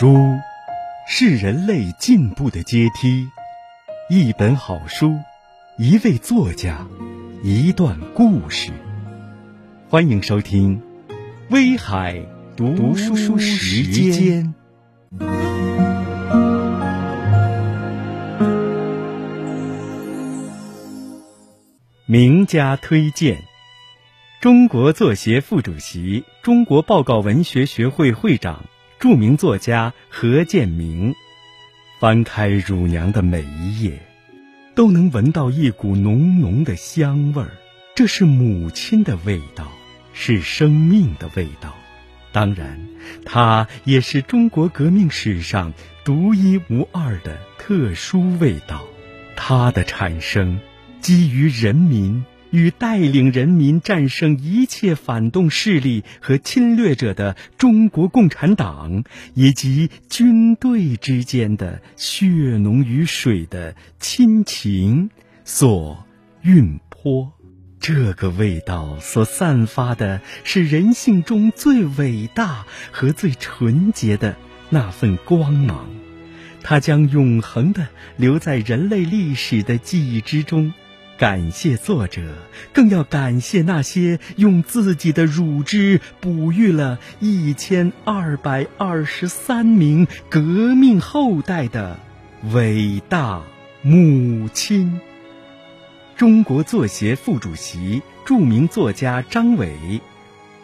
书是人类进步的阶梯，一本好书，一位作家，一段故事。欢迎收听《威海读书时间》。名家推荐：中国作协副主席、中国报告文学学会会长。著名作家何建明，翻开《乳娘》的每一页，都能闻到一股浓浓的香味儿。这是母亲的味道，是生命的味道。当然，它也是中国革命史上独一无二的特殊味道。它的产生，基于人民。与带领人民战胜一切反动势力和侵略者的中国共产党以及军队之间的血浓于水的亲情所蕴泼，这个味道所散发的是人性中最伟大和最纯洁的那份光芒，它将永恒的留在人类历史的记忆之中。感谢作者，更要感谢那些用自己的乳汁哺育了一千二百二十三名革命后代的伟大母亲。中国作协副主席、著名作家张伟，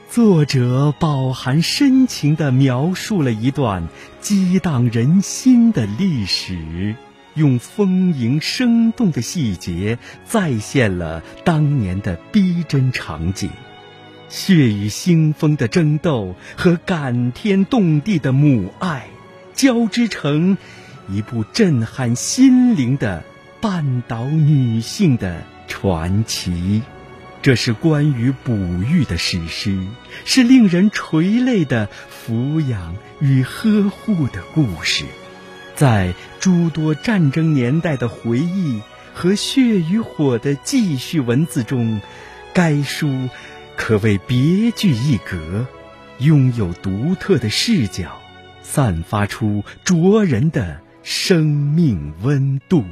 作者饱含深情地描述了一段激荡人心的历史。用丰盈生动的细节再现了当年的逼真场景，血雨腥风的争斗和感天动地的母爱交织成一部震撼心灵的半岛女性的传奇。这是关于哺育的史诗，是令人垂泪的抚养与呵护的故事。在诸多战争年代的回忆和血与火的记叙文字中，该书可谓别具一格，拥有独特的视角，散发出灼人的生命温度。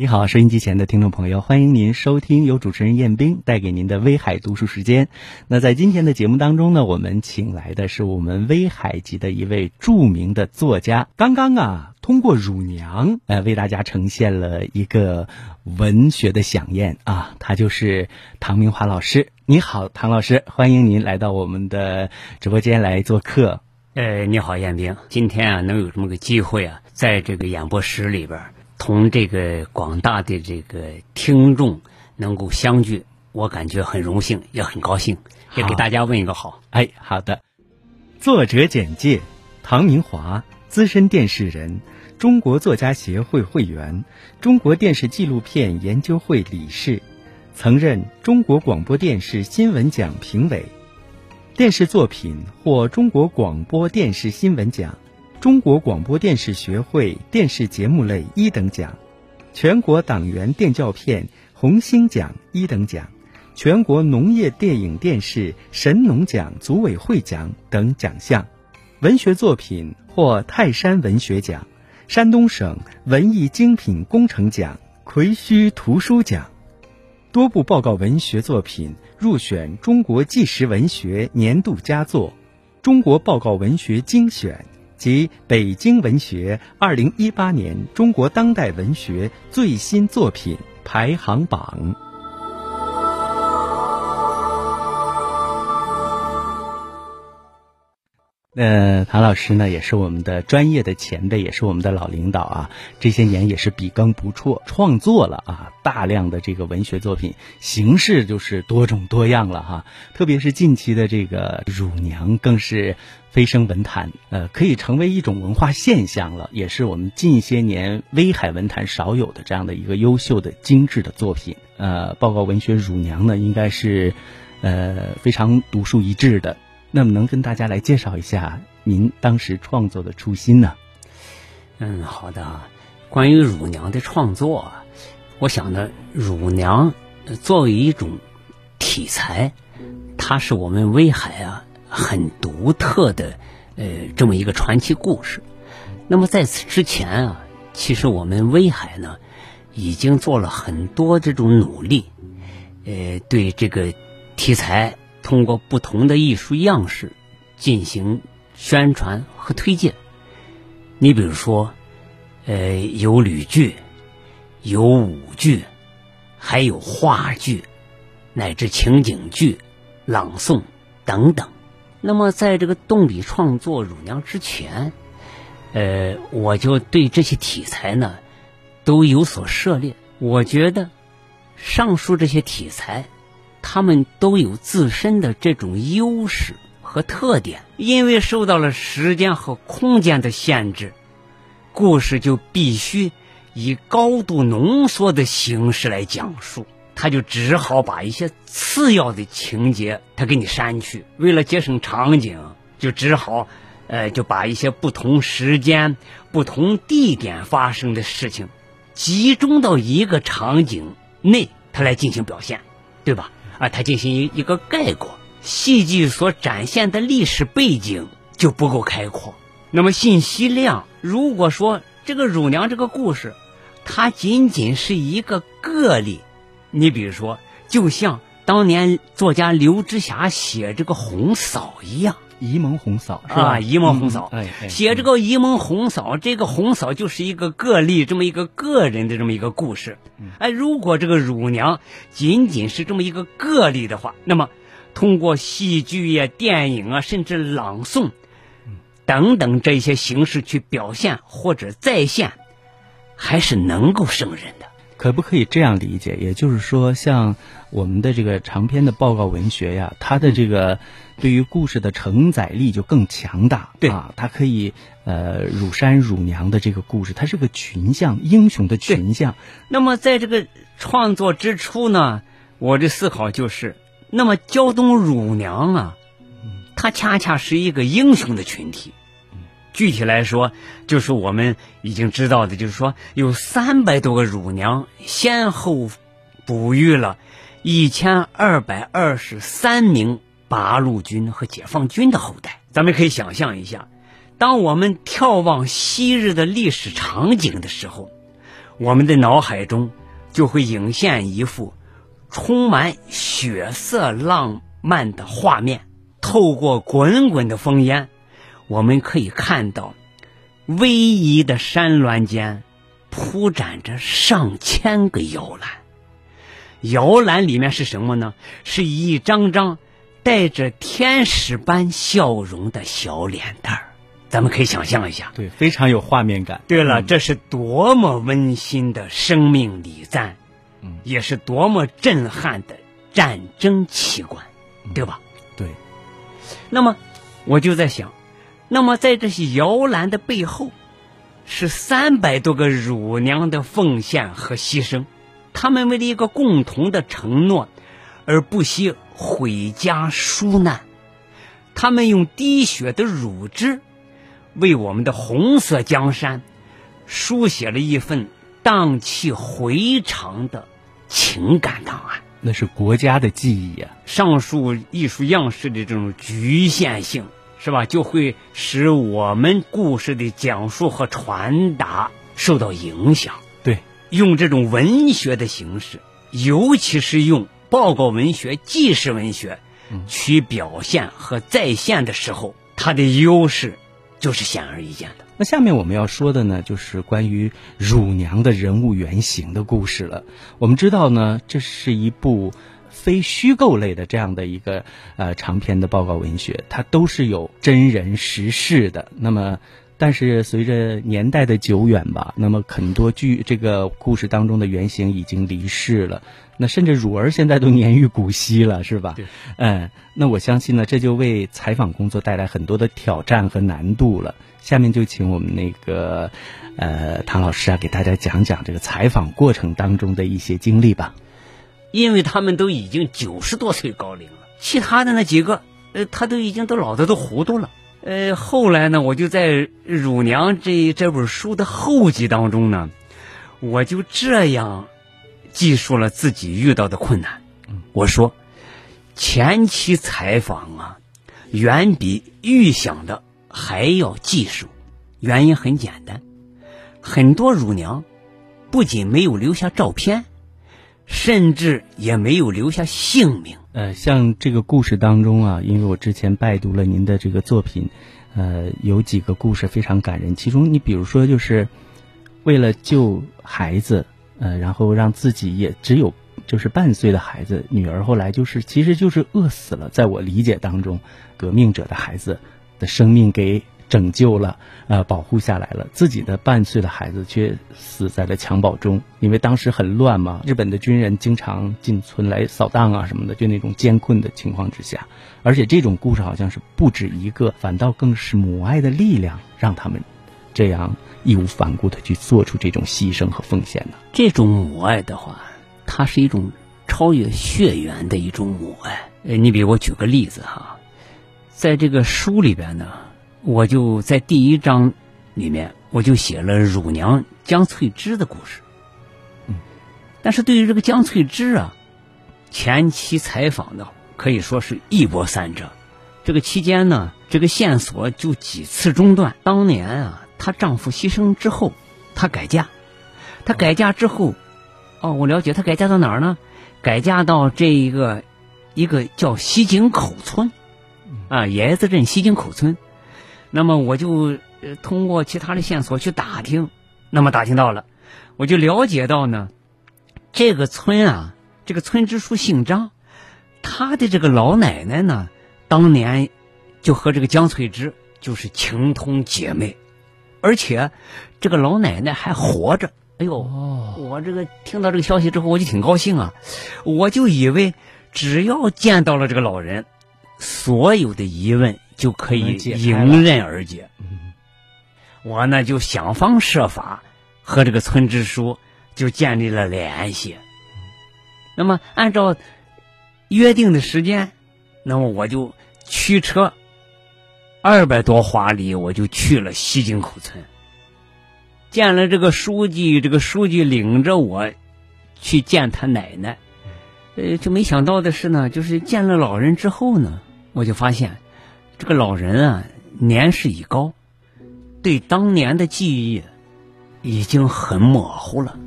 你好，收音机前的听众朋友，欢迎您收听由主持人燕兵带给您的威海读书时间。那在今天的节目当中呢，我们请来的是我们威海籍的一位著名的作家。刚刚啊，通过《乳娘》呃，为大家呈现了一个文学的飨宴啊，他就是唐明华老师。你好，唐老师，欢迎您来到我们的直播间来做客。呃，你好，燕兵，今天啊，能有这么个机会啊，在这个演播室里边。同这个广大的这个听众能够相聚，我感觉很荣幸，也很高兴，也给大家问一个好。哎，好的。作者简介：唐明华，资深电视人，中国作家协会会员，中国电视纪录片研究会理事，曾任中国广播电视新闻奖评委，电视作品获中国广播电视新闻奖。中国广播电视学会电视节目类一等奖，全国党员电教片红星奖一等奖，全国农业电影电视神农奖组委会奖等奖项，文学作品获泰山文学奖、山东省文艺精品工程奖、葵须图书奖，多部报告文学作品入选中国纪实文学年度佳作，中国报告文学精选。及北京文学二零一八年中国当代文学最新作品排行榜。那唐老师呢，也是我们的专业的前辈，也是我们的老领导啊。这些年也是笔耕不辍，创作了啊大量的这个文学作品，形式就是多种多样了哈。特别是近期的这个《乳娘》，更是飞升文坛，呃，可以成为一种文化现象了，也是我们近些年威海文坛少有的这样的一个优秀的精致的作品。呃，报告文学《乳娘》呢，应该是呃非常独树一帜的。那么能跟大家来介绍一下您当时创作的初心呢？嗯，好的。关于乳娘的创作啊，我想呢，乳娘作为一种题材，它是我们威海啊很独特的呃这么一个传奇故事。那么在此之前啊，其实我们威海呢已经做了很多这种努力，呃，对这个题材通过不同的艺术样式进行宣传和推荐。你比如说，呃，有吕剧，有舞剧，还有话剧，乃至情景剧、朗诵等等。那么，在这个动笔创作《乳娘》之前，呃，我就对这些题材呢都有所涉猎。我觉得，上述这些题材，他们都有自身的这种优势和特点。因为受到了时间和空间的限制，故事就必须以高度浓缩的形式来讲述。他就只好把一些次要的情节他给你删去，为了节省场景，就只好。呃，就把一些不同时间、不同地点发生的事情，集中到一个场景内，它来进行表现，对吧？啊，它进行一一个概括，戏剧所展现的历史背景就不够开阔。那么信息量，如果说这个乳娘这个故事，它仅仅是一个个例，你比如说，就像当年作家刘知霞写这个《红嫂》一样。沂蒙红嫂是吧？沂蒙红嫂，哎，写这个沂蒙红嫂，这个红嫂就是一个个例，这么一个个人的这么一个故事。哎，如果这个乳娘仅仅是这么一个个例的话，那么通过戏剧呀、电影啊，甚至朗诵等等这些形式去表现或者再现，还是能够胜任的。可不可以这样理解？也就是说，像我们的这个长篇的报告文学呀，它的这个。对于故事的承载力就更强大，对啊，它可以呃，乳山乳娘的这个故事，它是个群像英雄的群像。那么在这个创作之初呢，我的思考就是，那么胶东乳娘啊，它恰恰是一个英雄的群体。具体来说，就是我们已经知道的，就是说有三百多个乳娘先后哺育了一千二百二十三名。八路军和解放军的后代，咱们可以想象一下，当我们眺望昔日的历史场景的时候，我们的脑海中就会涌现一幅充满血色浪漫的画面。透过滚滚的烽烟，我们可以看到逶迤的山峦间铺展着上千个摇篮，摇篮里面是什么呢？是一张张。带着天使般笑容的小脸蛋儿，咱们可以想象一下，对，非常有画面感。对了，这是多么温馨的生命礼赞，嗯，也是多么震撼的战争奇观，对吧？对。那么我就在想，那么在这些摇篮的背后，是三百多个乳娘的奉献和牺牲，他们为了一个共同的承诺而不惜。毁家纾难，他们用滴血的乳汁，为我们的红色江山书写了一份荡气回肠的情感档案。那是国家的记忆啊。上述艺术样式的这种局限性，是吧？就会使我们故事的讲述和传达受到影响。对，用这种文学的形式，尤其是用。报告文学、纪实文学，去表现和再现的时候，它的优势就是显而易见的。那下面我们要说的呢，就是关于乳娘的人物原型的故事了。我们知道呢，这是一部非虚构类的这样的一个呃长篇的报告文学，它都是有真人实事的。那么。但是随着年代的久远吧，那么很多剧这个故事当中的原型已经离世了，那甚至汝儿现在都年逾古稀了，是吧？对，嗯，那我相信呢，这就为采访工作带来很多的挑战和难度了。下面就请我们那个呃唐老师啊，给大家讲讲这个采访过程当中的一些经历吧。因为他们都已经九十多岁高龄了，其他的那几个呃，他都已经都老的都糊涂了。呃，后来呢，我就在《乳娘》这这本书的后记当中呢，我就这样记述了自己遇到的困难。我说，前期采访啊，远比预想的还要棘手。原因很简单，很多乳娘不仅没有留下照片，甚至也没有留下姓名。呃，像这个故事当中啊，因为我之前拜读了您的这个作品，呃，有几个故事非常感人。其中，你比如说，就是为了救孩子，呃，然后让自己也只有就是半岁的孩子女儿，后来就是其实就是饿死了。在我理解当中，革命者的孩子的生命给。拯救了，呃，保护下来了。自己的半岁的孩子却死在了襁褓中，因为当时很乱嘛。日本的军人经常进村来扫荡啊什么的，就那种艰困的情况之下。而且这种故事好像是不止一个，反倒更是母爱的力量让他们这样义无反顾的去做出这种牺牲和奉献的。这种母爱的话，它是一种超越血缘的一种母爱。呃，你比如我举个例子哈，在这个书里边呢。我就在第一章里面，我就写了乳娘姜翠芝的故事。嗯，但是对于这个姜翠芝啊，前期采访的可以说是一波三折。这个期间呢，这个线索就几次中断。当年啊，她丈夫牺牲之后，她改嫁。她改嫁之后，哦，我了解她改嫁到哪儿呢？改嫁到这一个一个叫西井口村，啊，椰子镇西井口村。那么我就通过其他的线索去打听，那么打听到了，我就了解到呢，这个村啊，这个村支书姓张，他的这个老奶奶呢，当年就和这个江翠芝就是情同姐妹，而且这个老奶奶还活着。哎呦，我这个听到这个消息之后，我就挺高兴啊，我就以为只要见到了这个老人，所有的疑问。就可以迎刃而解。我呢就想方设法和这个村支书就建立了联系。那么按照约定的时间，那么我就驱车二百多华里，我就去了西井口村，见了这个书记。这个书记领着我去见他奶奶。呃，就没想到的是呢，就是见了老人之后呢，我就发现。这个老人啊，年事已高，对当年的记忆已经很模糊了。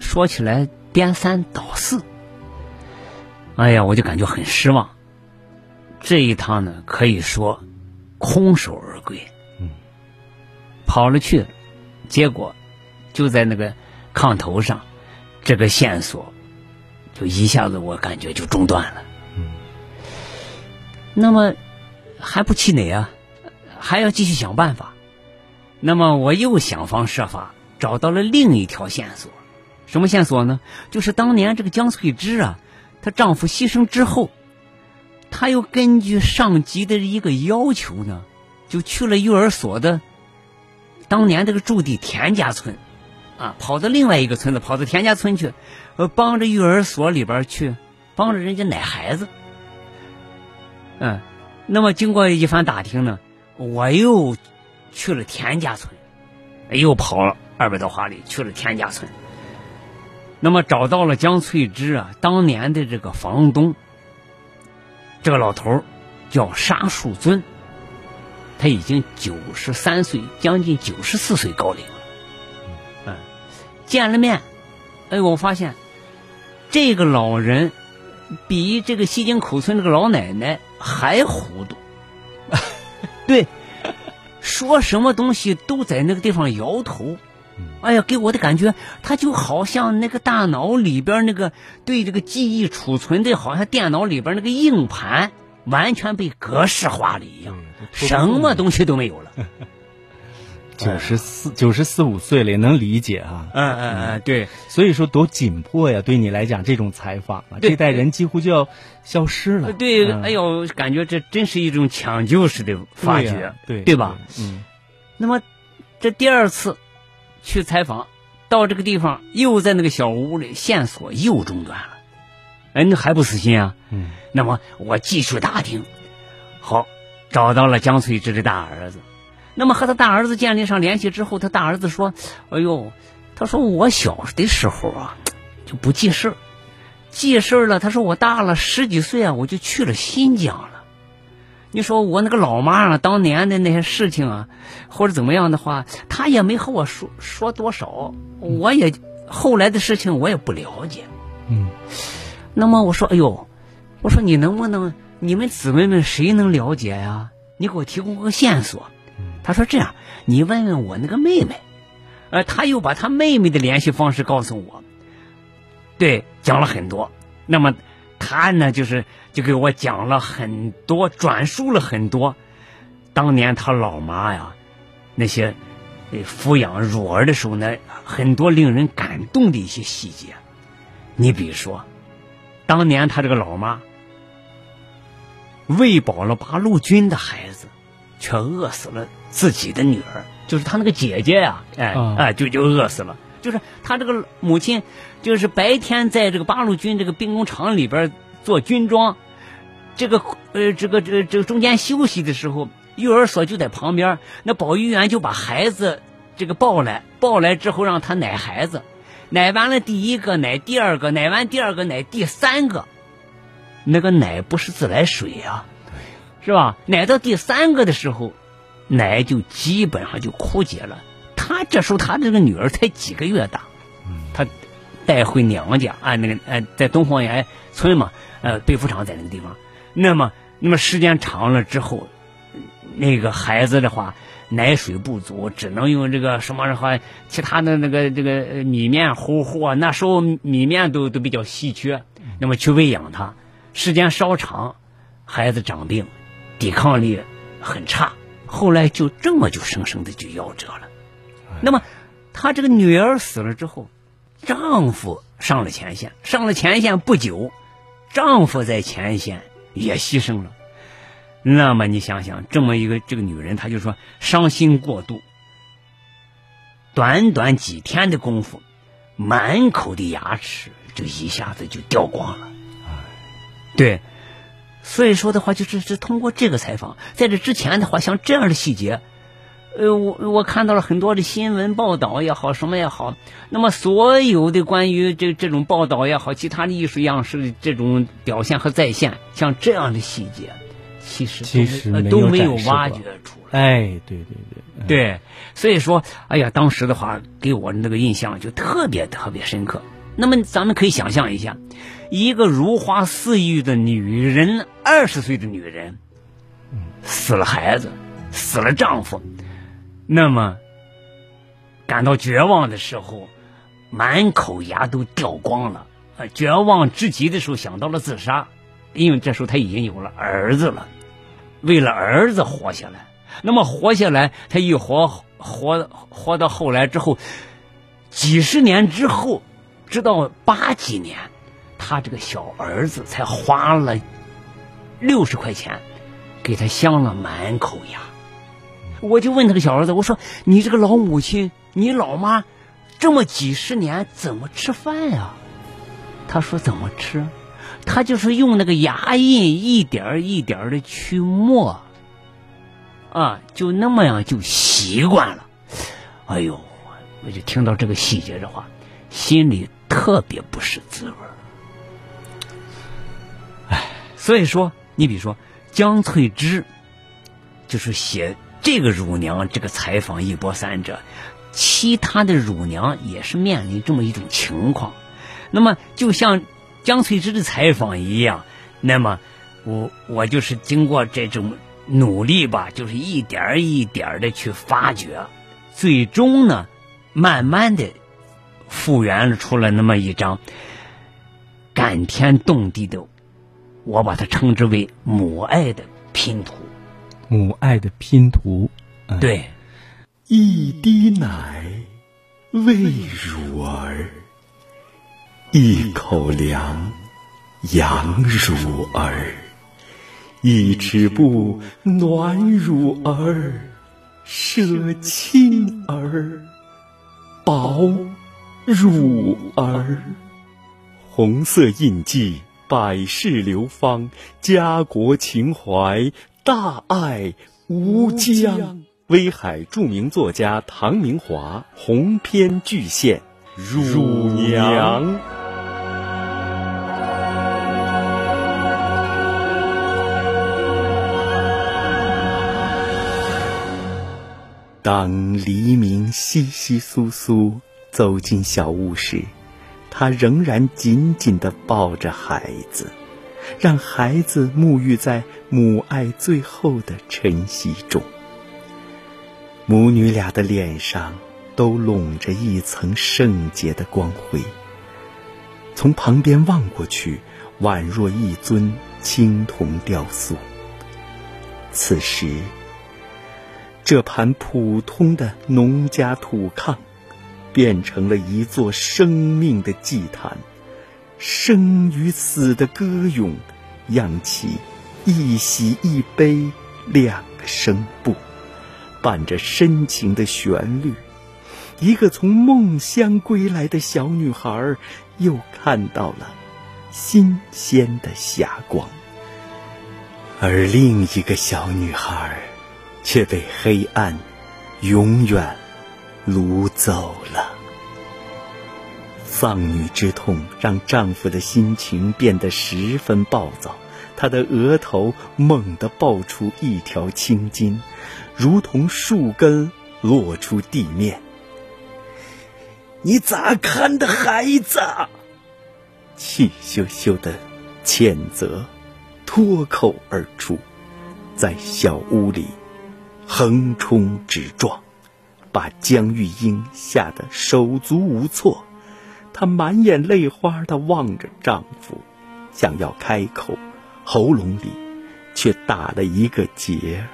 说起来颠三倒四，哎呀，我就感觉很失望。这一趟呢，可以说空手而归。嗯，跑了去，结果就在那个炕头上，这个线索就一下子我感觉就中断了。嗯，那么。还不气馁啊，还要继续想办法。那么我又想方设法找到了另一条线索，什么线索呢？就是当年这个江翠芝啊，她丈夫牺牲之后，她又根据上级的一个要求呢，就去了育儿所的当年这个驻地田家村，啊，跑到另外一个村子，跑到田家村去，呃，帮着育儿所里边去帮着人家奶孩子，嗯。那么经过一番打听呢，我又去了田家村，又跑了二百多华里去了田家村。那么找到了江翠芝啊，当年的这个房东，这个老头叫沙树尊，他已经九十三岁，将近九十四岁高龄了。嗯，见了面，哎，我发现这个老人。比这个西京口村这个老奶奶还糊涂，对，说什么东西都在那个地方摇头。哎呀，给我的感觉，他就好像那个大脑里边那个对这个记忆储存的，好像电脑里边那个硬盘完全被格式化了一样，什么东西都没有了。九十四九十四五岁了，也能理解啊。嗯嗯嗯，对，所以说多紧迫呀！对你来讲，这种采访啊，这代人几乎就要消失了。对，哎呦，感觉这真是一种抢救式的发掘，对对吧？嗯。那么，这第二次去采访，到这个地方又在那个小屋里，线索又中断了。哎，那还不死心啊？嗯。那么我继续打听，好，找到了江翠芝的大儿子。那么和他大儿子建立上联系之后，他大儿子说：“哎呦，他说我小的时候啊，就不记事儿，记事儿了。他说我大了十几岁啊，我就去了新疆了。你说我那个老妈啊，当年的那些事情啊，或者怎么样的话，她也没和我说说多少，我也后来的事情我也不了解。嗯，那么我说，哎呦，我说你能不能，你们姊妹们谁能了解呀？你给我提供个线索。他说这样，你问问我那个妹妹，呃，他又把他妹妹的联系方式告诉我，对，讲了很多。那么他呢，就是就给我讲了很多，转述了很多当年他老妈呀那些抚养乳儿的时候呢，很多令人感动的一些细节。你比如说，当年他这个老妈喂饱了八路军的孩子，却饿死了。自己的女儿就是他那个姐姐呀，哎哎，就就饿死了。就是他这个母亲，就是白天在这个八路军这个兵工厂里边做军装，这个呃这个这个这个中间休息的时候，育儿所就在旁边，那保育员就把孩子这个抱来，抱来之后让他奶孩子，奶完了第一个奶第二个，奶完第二个奶第三个，那个奶不是自来水呀，是吧？奶到第三个的时候。奶就基本上就枯竭了。他这时候他这个女儿才几个月大，他带回娘家啊，那个呃，在东方岩村嘛，呃，被服厂在那个地方。那么，那么时间长了之后，那个孩子的话，奶水不足，只能用这个什么的话，其他的那个这个米面糊糊啊，那时候米面都都比较稀缺。那么去喂养他，时间稍长，孩子长病，抵抗力很差。后来就这么就生生的就夭折了。那么，她这个女儿死了之后，丈夫上了前线，上了前线不久，丈夫在前线也牺牲了。那么你想想，这么一个这个女人，她就说伤心过度，短短几天的功夫，满口的牙齿就一下子就掉光了。对。所以说的话，就是是通过这个采访，在这之前的话，像这样的细节，呃，我我看到了很多的新闻报道也好，什么也好，那么所有的关于这这种报道也好，其他的艺术样式的这种表现和再现，像这样的细节，其实其实都没有挖掘出来。哎，对对对，对，所以说，哎呀，当时的话给我那个印象就特别特别深刻。那么咱们可以想象一下。一个如花似玉的女人，二十岁的女人，死了孩子，死了丈夫，那么感到绝望的时候，满口牙都掉光了。绝望至极的时候，想到了自杀，因为这时候他已经有了儿子了，为了儿子活下来。那么活下来，他一活活活到后来之后，几十年之后，直到八几年。他这个小儿子才花了六十块钱，给他镶了满口牙。我就问他个小儿子，我说：“你这个老母亲，你老妈这么几十年怎么吃饭呀？”他说：“怎么吃？他就是用那个牙印一点一点的去磨，啊，就那么样就习惯了。”哎呦，我就听到这个细节的话，心里特别不是滋味。所以说，你比如说江翠芝，就是写这个乳娘这个采访一波三折，其他的乳娘也是面临这么一种情况。那么，就像江翠芝的采访一样，那么我我就是经过这种努力吧，就是一点一点的去发掘，最终呢，慢慢的复原出了那么一张感天动地的。我把它称之为母爱的拼图，母爱的拼图，对，一滴奶喂乳儿，一口粮养乳儿，一尺布暖乳儿，舍亲儿，保乳儿，红色印记。百世流芳，家国情怀，大爱无疆。威海著名作家唐明华，鸿篇巨献。乳娘当黎明，稀稀疏疏走进小屋时。他仍然紧紧地抱着孩子，让孩子沐浴在母爱最后的晨曦中。母女俩的脸上都笼着一层圣洁的光辉。从旁边望过去，宛若一尊青铜雕塑。此时，这盘普通的农家土炕。变成了一座生命的祭坛，生与死的歌咏，扬起一喜一悲两个声部，伴着深情的旋律。一个从梦乡归来的小女孩，又看到了新鲜的霞光，而另一个小女孩，却被黑暗永远。掳走了。丧女之痛让丈夫的心情变得十分暴躁，他的额头猛地爆出一条青筋，如同树根落出地面。你咋看的孩子？气咻咻的谴责脱口而出，在小屋里横冲直撞。把江玉英吓得手足无措，她满眼泪花的望着丈夫，想要开口，喉咙里却打了一个结。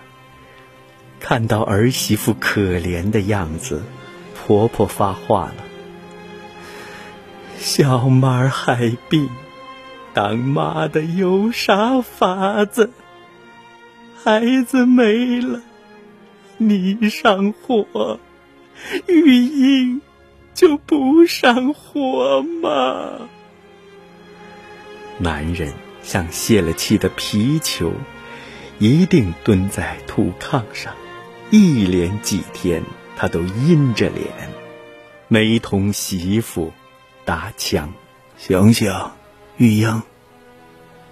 看到儿媳妇可怜的样子，婆婆发话了：“小妈害病，当妈的有啥法子？孩子没了，你上火。”玉英就不上火吗？男人像泄了气的皮球，一定蹲在土炕上，一连几天他都阴着脸，没同媳妇搭腔。醒醒，玉英，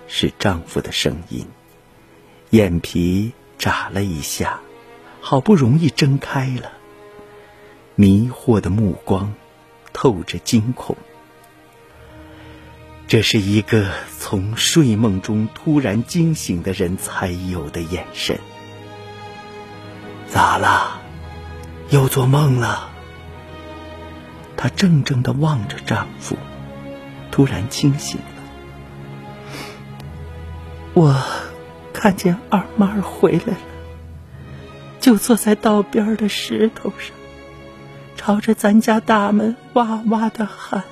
是丈夫的声音，眼皮眨了一下，好不容易睁开了。迷惑的目光，透着惊恐。这是一个从睡梦中突然惊醒的人才有的眼神。咋了？又做梦了？她怔怔的望着丈夫，突然清醒了。我看见二妈回来了，就坐在道边的石头上。朝着咱家大门哇哇的喊，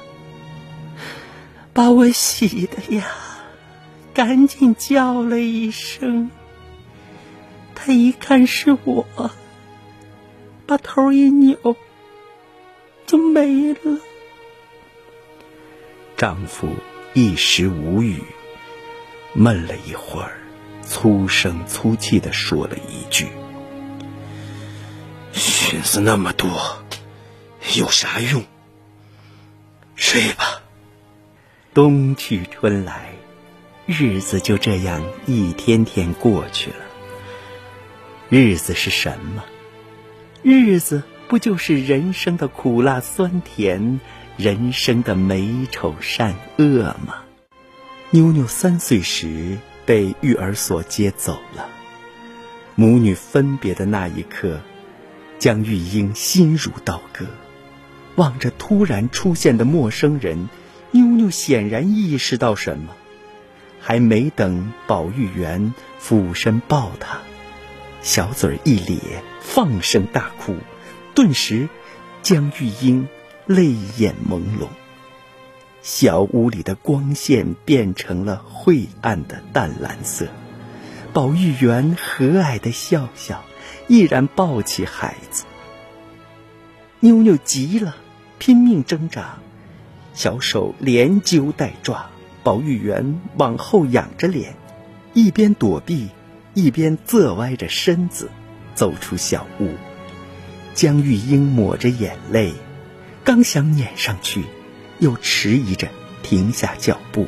把我喜的呀，赶紧叫了一声。他一看是我，把头一扭，就没了。丈夫一时无语，闷了一会儿，粗声粗气的说了一句：“寻思那么多。”有啥用？睡吧。冬去春来，日子就这样一天天过去了。日子是什么？日子不就是人生的苦辣酸甜，人生的美丑善恶吗？妞妞三岁时被育儿所接走了，母女分别的那一刻，江玉英心如刀割。望着突然出现的陌生人，妞妞显然意识到什么，还没等保育员俯身抱她，小嘴一咧，放声大哭。顿时，江玉英泪眼朦胧，小屋里的光线变成了晦暗的淡蓝色。保育员和蔼的笑笑，毅然抱起孩子。妞妞急了。拼命挣扎，小手连揪带抓，保育员往后仰着脸，一边躲避，一边侧歪着身子走出小屋。江玉英抹着眼泪，刚想撵上去，又迟疑着停下脚步，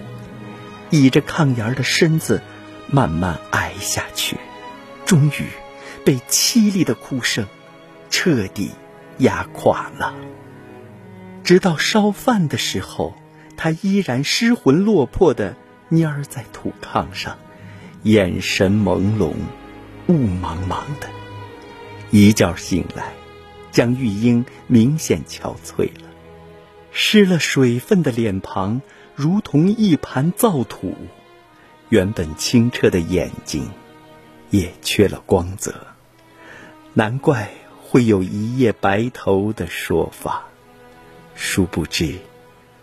倚着炕沿的身子慢慢挨下去，终于被凄厉的哭声。彻底压垮了。直到烧饭的时候，他依然失魂落魄的蔫儿在土炕上，眼神朦胧，雾茫茫的。一觉醒来，江玉英明显憔悴了，失了水分的脸庞如同一盘燥土，原本清澈的眼睛也缺了光泽。难怪会有一夜白头的说法。殊不知，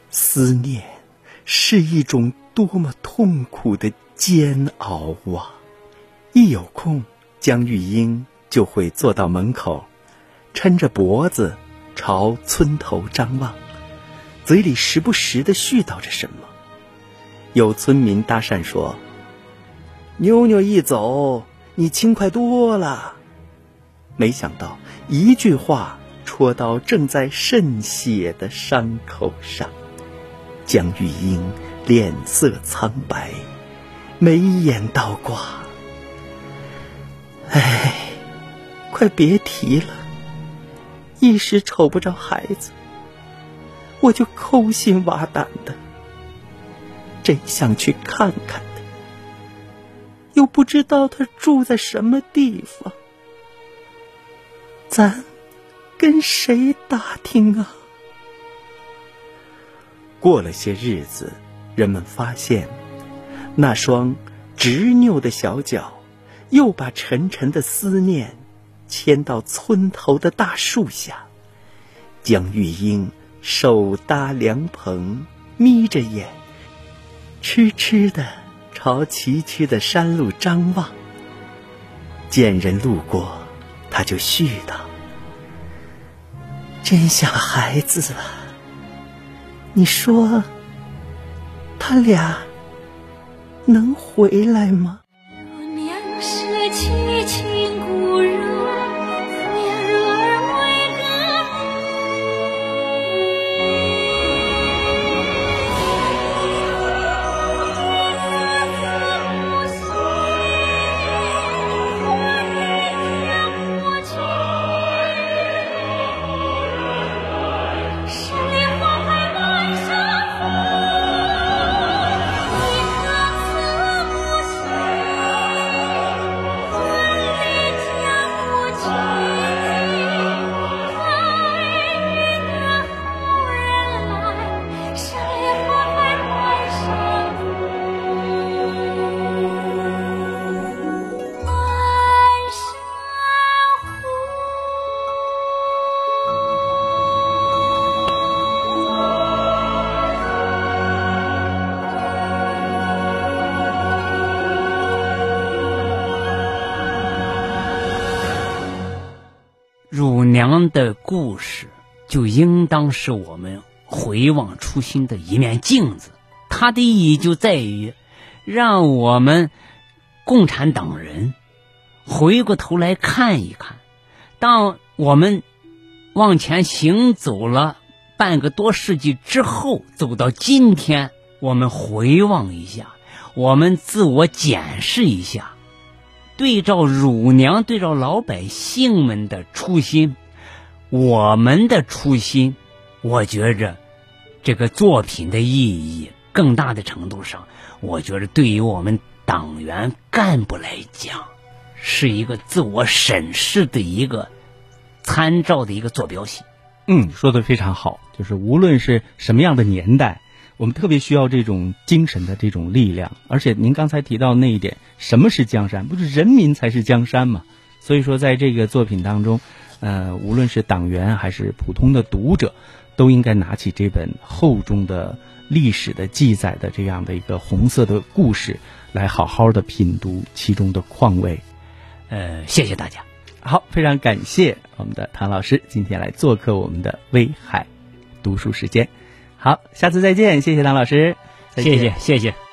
思念是一种多么痛苦的煎熬啊！一有空，江玉英就会坐到门口，抻着脖子朝村头张望，嘴里时不时的絮叨着什么。有村民搭讪说：“妞妞一走，你轻快多了。”没想到一句话戳到正在渗血的伤口上，江玉英脸色苍白，眉眼倒挂。哎，快别提了！一时瞅不着孩子，我就抠心挖胆的，真想去看看他，又不知道他住在什么地方。咱跟谁打听啊？过了些日子，人们发现那双执拗的小脚又把沉沉的思念牵到村头的大树下。江玉英手搭凉棚，眯着眼，痴痴的朝崎岖的山路张望。见人路过。他就絮叨：“真像孩子啊！你说，他俩能回来吗？”娘的故事就应当是我们回望初心的一面镜子，它的意义就在于让我们共产党人回过头来看一看，当我们往前行走了半个多世纪之后，走到今天，我们回望一下，我们自我检视一下，对照乳娘，对照老百姓们的初心。我们的初心，我觉着这个作品的意义，更大的程度上，我觉着对于我们党员干部来讲，是一个自我审视的一个参照的一个坐标系。嗯，说的非常好，就是无论是什么样的年代，我们特别需要这种精神的这种力量。而且您刚才提到那一点，什么是江山？不是人民才是江山嘛？所以说，在这个作品当中。呃，无论是党员还是普通的读者，都应该拿起这本厚重的历史的记载的这样的一个红色的故事，来好好的品读其中的况味。呃，谢谢大家。好，非常感谢我们的唐老师今天来做客我们的威海读书时间。好，下次再见，谢谢唐老师，谢谢，谢谢。